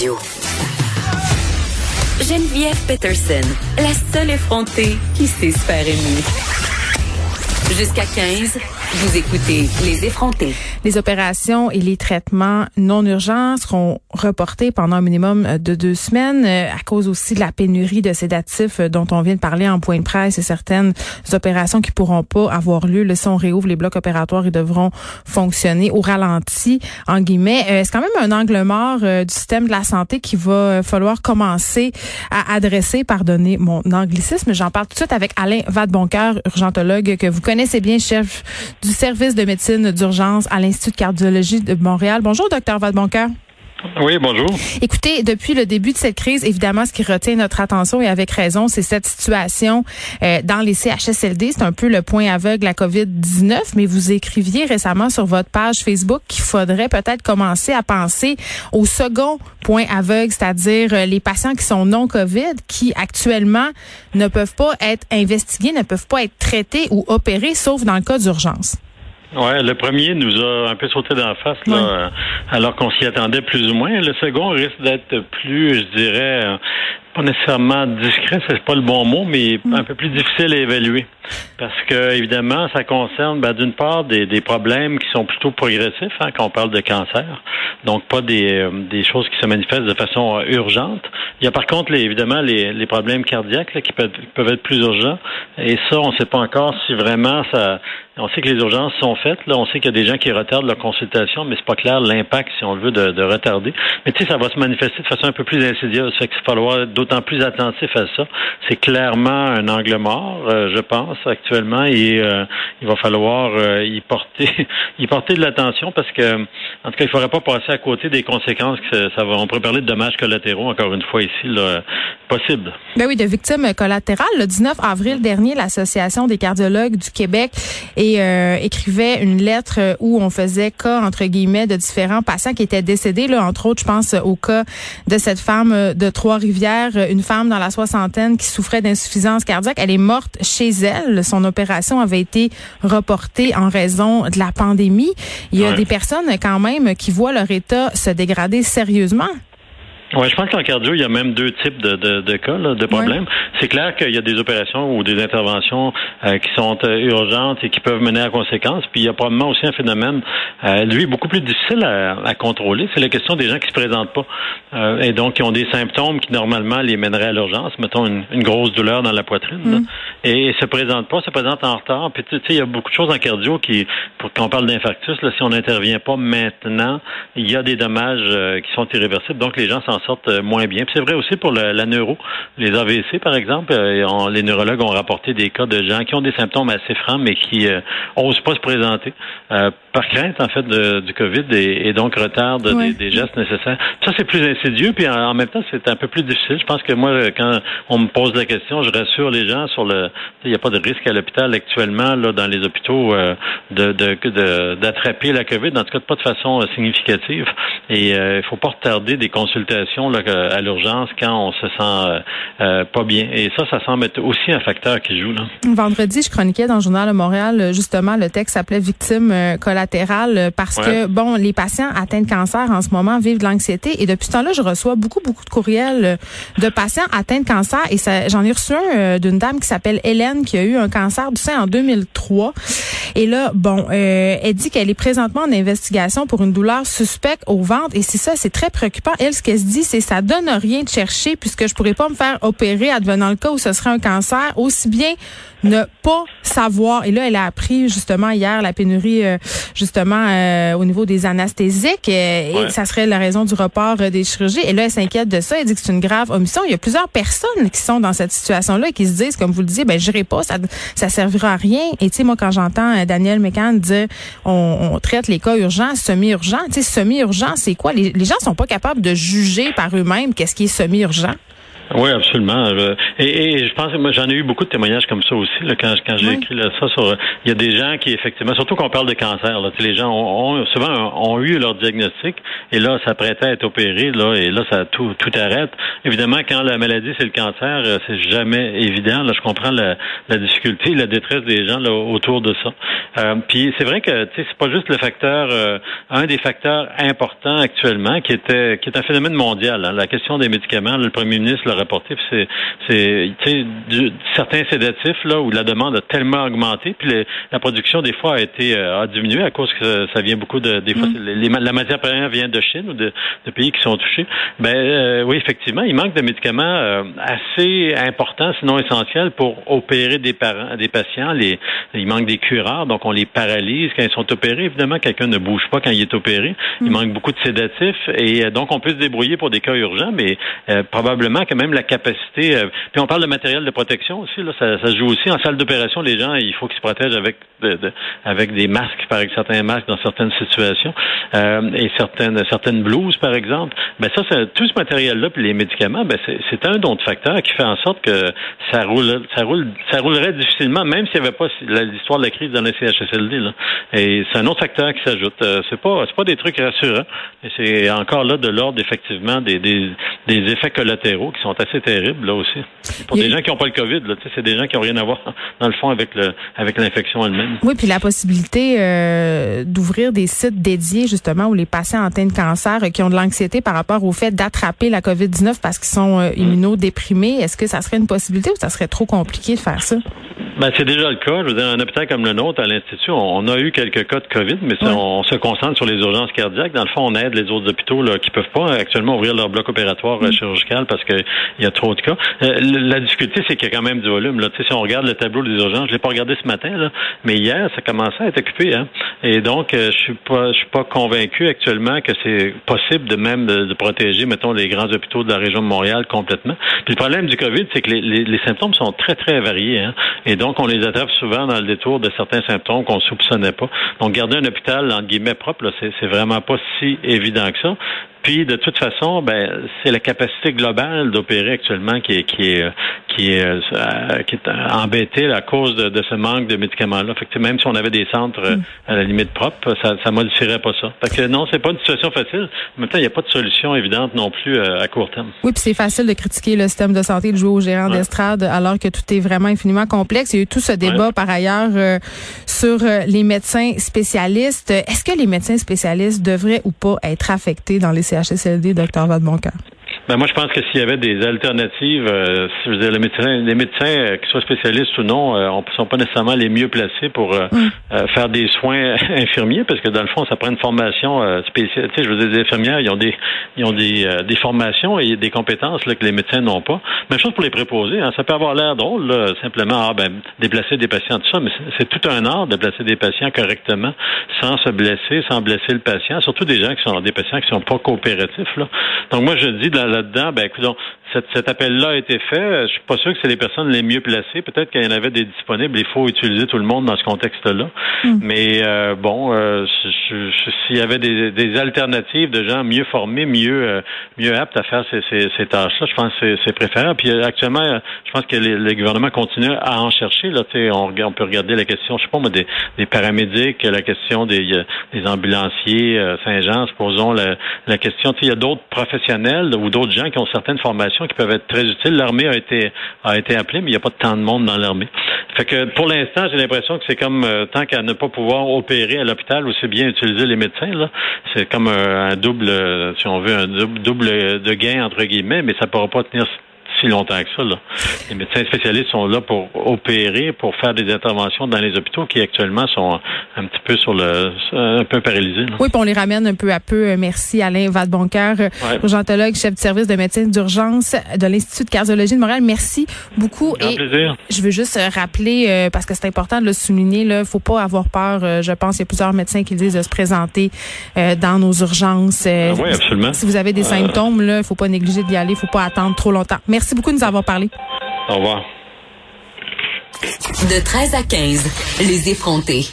Radio. Geneviève Peterson, la seule effrontée qui sait se faire. Jusqu'à 15, vous écoutez Les effrontés. Les opérations et les traitements non urgents seront reportés pendant un minimum de deux semaines euh, à cause aussi de la pénurie de sédatifs euh, dont on vient de parler en point de presse et certaines opérations qui pourront pas avoir lieu. Le si on réouvre les blocs opératoires, ils devront fonctionner au ralenti, en guillemets. Euh, c'est quand même un angle mort du système de la santé qu'il va falloir commencer à adresser. Pardonnez mon anglicisme. J'en parle tout de suite avec Alain Vadeboncoeur, urgentologue que vous connaissez bien, chef du service de médecine d'urgence à l'Institut de cardiologie de Montréal. Bonjour, docteur Vadeboncoeur. Oui, bonjour. Écoutez, depuis le début de cette crise, évidemment, ce qui retient notre attention et avec raison, c'est cette situation euh, dans les CHSLD. C'est un peu le point aveugle la COVID-19, mais vous écriviez récemment sur votre page Facebook qu'il faudrait peut-être commencer à penser au second point aveugle, c'est-à-dire euh, les patients qui sont non COVID, qui actuellement ne peuvent pas être investigués, ne peuvent pas être traités ou opérés, sauf dans le cas d'urgence. Ouais, le premier nous a un peu sauté dans la face, là, alors qu'on s'y attendait plus ou moins. Le second risque d'être plus, je dirais, pas nécessairement discret, c'est pas le bon mot, mais un peu plus difficile à évaluer. Parce que, évidemment, ça concerne, ben, d'une part, des, des, problèmes qui sont plutôt progressifs, hein, quand on parle de cancer. Donc, pas des, euh, des choses qui se manifestent de façon euh, urgente. Il y a par contre, les, évidemment, les, les problèmes cardiaques qui peuvent, être plus urgents. Et ça, on ne sait pas encore si vraiment ça. On sait que les urgences sont faites. Là, on sait qu'il y a des gens qui retardent leur consultation, mais c'est pas clair l'impact, si on le veut, de, de retarder. Mais tu sais, ça va se manifester de façon un peu plus insidieuse. Fait qu'il va falloir d'autant plus attentif à ça. C'est clairement un angle mort, euh, je pense, actuellement, et euh, il va falloir euh, y porter y porter de l'attention parce que, en tout cas, il ne faudrait pas passer à côté des conséquences que ça, va. On pourrait parler de dommages collatéraux, encore une fois, ici, là, possible. Ben oui, de victimes collatérales. Le 19 avril dernier, l'Association des cardiologues du Québec écrivait une lettre où on faisait cas, entre guillemets, de différents patients qui étaient décédés, là, entre autres, je pense au cas de cette femme de Trois-Rivières une femme dans la soixantaine qui souffrait d'insuffisance cardiaque. Elle est morte chez elle. Son opération avait été reportée en raison de la pandémie. Il y a des personnes quand même qui voient leur état se dégrader sérieusement. Oui, je pense qu'en cardio, il y a même deux types de, de, de cas, de problèmes. C'est clair qu'il y a des opérations ou des interventions euh, qui sont euh, urgentes et qui peuvent mener à conséquences. Puis il y a probablement aussi un phénomène, euh, lui, beaucoup plus difficile à, à contrôler. C'est la question des gens qui se présentent pas et donc qui ont des symptômes qui normalement les mèneraient à l'urgence. Mettons une, une, grosse douleur dans la poitrine mm. et, et se présentent pas, se présentent en retard. Puis tu sais, il y a beaucoup de choses en cardio qui, pour qu'on parle d'infarctus, là, si on n'intervient pas maintenant, il y a des dommages qui sont irréversibles. Donc les gens s'en sortent euh, moins bien. c'est vrai aussi pour la neuro. Les AVC, par exemple, euh, les neurologues ont rapporté des cas de gens qui ont des symptômes assez francs, mais qui n'osent euh, pas se présenter par crainte, en fait, du COVID et, donc retardent des, gestes nécessaires. Ça, c'est plus insidieux, puis en, même temps, c'est un peu plus difficile. Je pense que moi, quand on me pose la question, je rassure les gens sur le... Il n'y a pas de risque à l'hôpital actuellement, là, dans les hôpitaux, de, d'attraper la COVID, en tout cas pas de façon significative. Et il ne faut pas retarder des consultations à l'urgence quand on se sent euh, euh, pas bien. Et ça, ça semble être aussi un facteur qui joue. Là. Vendredi, je chroniquais dans le Journal de Montréal, justement, le texte s'appelait Victime euh, collatérale parce que, bon, les patients atteints de cancer en ce moment vivent de l'anxiété. Et depuis ce temps-là, je reçois beaucoup, beaucoup de courriels de patients atteints de cancer. Et j'en ai reçu un d'une dame qui s'appelle Hélène qui a eu un cancer du sein en 2003. Et là, bon, elle dit qu'elle est présentement en investigation pour une douleur suspecte au ventre. Et c'est ça, c'est très préoccupant. Elle, ce qu'elle se dit, c'est ça donne rien de chercher puisque je pourrais pas me faire opérer advenant le cas où ce serait un cancer, aussi bien ne pas savoir. Et là, elle a appris justement hier la pénurie euh, justement euh, au niveau des anesthésiques et ça serait la raison du report euh, des chirurgies. Et là, elle s'inquiète de ça. Elle dit que c'est une grave omission. Il y a plusieurs personnes qui sont dans cette situation-là et qui se disent, comme vous le disiez, ben j'irai pas, ça ça servira à rien. Et tu sais, moi, quand j'entends Daniel Mécan dire on, traite les cas urgents, semi-urgents, tu sais, semi-urgent, c'est quoi? Les, les gens sont pas capables de juger par eux-mêmes qu'est-ce qui est semi-urgent. Oui, absolument. Et, je pense, moi, j'en ai eu beaucoup de témoignages comme ça aussi. Là, quand, quand j'ai écrit ça sur, il y a des gens qui effectivement, surtout qu'on parle de cancer, là, les gens ont, souvent ont eu leur diagnostic et là, ça prêtait à être opéré, là, et là, ça tout tout arrête. Évidemment, quand la maladie c'est le cancer, euh, c'est jamais évident. Là, je comprends la, la difficulté, la détresse des gens là, autour de ça. Euh, puis c'est vrai que c'est pas juste le facteur, euh, un des facteurs importants actuellement qui était qui est un phénomène mondial. Hein. la question des médicaments, le premier ministre rapporté. C'est c'est certains sédatifs là où la demande a tellement augmenté, puis la production des fois a été a diminué à cause que ça vient beaucoup de des fois mm. la matière première vient de Chine ou de, de pays qui sont touchés. Ben oui, effectivement, il manque de médicaments assez importants, sinon essentiels, pour opérer des parents, des patients. Les, il manque des cureurs, donc on les paralyse quand ils sont opérés. Évidemment, quelqu'un ne bouge pas quand il est opéré. Il mm. manque beaucoup de sédatifs et euh, donc on peut se débrouiller pour des cas urgents, mais euh, probablement quand même la capacité. Euh, puis on parle de matériel de protection aussi. Là, ça, ça joue aussi en salle d'opération. Les gens, il faut qu'ils se protègent avec avec des masques, par exemple, certains masques dans certaines situations et certaines certaines blouses, par exemple. Ben ça, tout ce matériel-là, puis les médicaments, ben c'est un autre facteur qui fait en sorte que ça roule, ça roule, ça roulerait difficilement, même s'il n'y avait pas l'histoire de la crise dans le CHSLD. Et c'est un autre facteur qui s'ajoute. Euh, c'est pas, c'est pas des trucs rassurants. Et c'est encore là de l'ordre effectivement des, des, effets collatéraux qui sont assez terribles là aussi. Pour des gens qui n'ont pas le Covid, là, c'est des gens qui n'ont rien à voir dans le fond avec le, avec l'infection elle-même. Oui, puis la possibilité euh, d'ouvrir des sites dédiés justement où les patients atteints de cancer euh, qui ont de l'anxiété par rapport au fait d'attraper la COVID-19 parce qu'ils sont euh, immunodéprimés est-ce que ça serait une possibilité ou ça serait trop compliqué de faire ça? Ben, c'est déjà le cas. Je veux dire, un hôpital comme le nôtre, à l'Institut, on, a eu quelques cas de COVID, mais on, se concentre sur les urgences cardiaques. Dans le fond, on aide les autres hôpitaux là, qui peuvent pas actuellement ouvrir leur bloc opératoire euh, mm. chirurgical parce qu'il y a trop de cas. Euh, la difficulté, c'est qu'il y a quand même du volume. Là. si on regarde le tableau des urgences, je l'ai pas regardé ce matin, là, mais hier, ça commençait à être occupé. Hein? Et donc, euh, je suis pas je suis pas convaincu actuellement que c'est possible de même de, protéger, mettons, les grands hôpitaux de la région de Montréal complètement. Puis le problème du COVID, c'est que les, les, symptômes sont très, très variés. Hein? Et donc, on les attrape souvent dans le détour de certains symptômes qu'on soupçonnait pas. Donc, garder un hôpital, entre guillemets, propre, c'est vraiment pas si évident que ça. Puis de toute façon, ben c'est la capacité globale d'opérer actuellement qui est qui est qui est, euh, qui est embêtée à cause de, ce manque de médicaments-là. Fait que même si on avait des centres euh, à la limite propre, ça ça modifierait pas ça. Fait que non, c'est pas une situation facile. En même temps, il n'y a pas de solution évidente non plus euh, à court terme. Oui, puis c'est facile de critiquer le système de santé, de jouer au gérant d'estrade, alors que tout est vraiment infiniment complexe. Il y a eu tout ce débat par ailleurs sur les médecins spécialistes. Est-ce que les médecins spécialistes devraient ou pas être affectés dans les CHSLD, docteur Vadeboncoeur? Ben moi, je pense que s'il y avait des alternatives, euh, les médecins, les médecins, euh, qu'ils soient spécialistes ou non, euh, ne sont pas nécessairement les mieux placés pour mm. faire des soins infirmiers, parce que dans le fond, ça prend une formation spéciale. Tu sais, je veux dire, les infirmières, ils ont des, ils ont des, des formations et des compétences là, que les médecins n'ont pas. Même chose pour les préposés. Hein, ça peut avoir l'air drôle, là, simplement, ah, ben, déplacer des patients, tout ça, mais c'est tout un art de placer des patients correctement, sans se blesser, sans blesser le patient, surtout des gens qui sont des patients qui sont pas coopératifs. Là. Donc moi, je dis, dans là-dedans, ben écoute, cet, cet appel-là a été fait. Je suis pas sûr que c'est les personnes les mieux placées. Peut-être qu'il y en avait des disponibles. Il faut utiliser tout le monde dans ce contexte-là. Hmm. Mais euh, bon, euh, s'il y avait des, des, alternatives de gens mieux formés, mieux euh, mieux aptes à faire ces, ces, ces tâches-là, je pense que c'est préférable. Puis actuellement, je pense que les, les gouvernements continuent à en chercher. Là, on, on peut regarder la question, je sais pas, des, des paramédics, la question des, des ambulanciers, Saint-Jean, supposons la, la question. Il y a d'autres professionnels ou d'autres gens qui ont certaines formations qui peuvent être très utiles. L'armée a été a été appelée, mais il n'y a pas tant de monde dans l'armée. Fait que pour l'instant, j'ai l'impression que c'est comme euh, tant qu'à ne pas pouvoir opérer à l'hôpital, aussi bien utiliser les médecins. Là, c'est comme un, double, si on veut, un double, double de gain entre guillemets, mais ça ne pourra pas tenir si longtemps que ça. Là. Les médecins spécialistes sont là pour opérer, pour faire des interventions dans les hôpitaux qui actuellement sont un petit peu sur le un peu paralysés. Oui, puis on les ramène un peu à peu. Merci Alain Vadeboncoeur, urgentologue, chef de service de médecine d'urgence de l'Institut de cardiologie de Montréal. Merci beaucoup. Et plaisir. Je veux juste rappeler, euh, parce que c'est important de le souligner, il faut pas avoir peur. Euh, je pense qu'il y a plusieurs médecins qui disent de se présenter euh, dans nos urgences. oui, absolument. Si vous avez des symptômes, il faut pas négliger d'y aller. Il faut pas attendre trop longtemps. Merci Merci beaucoup de nous avoir parlé. Au revoir. De 13 à 15, les effrontés.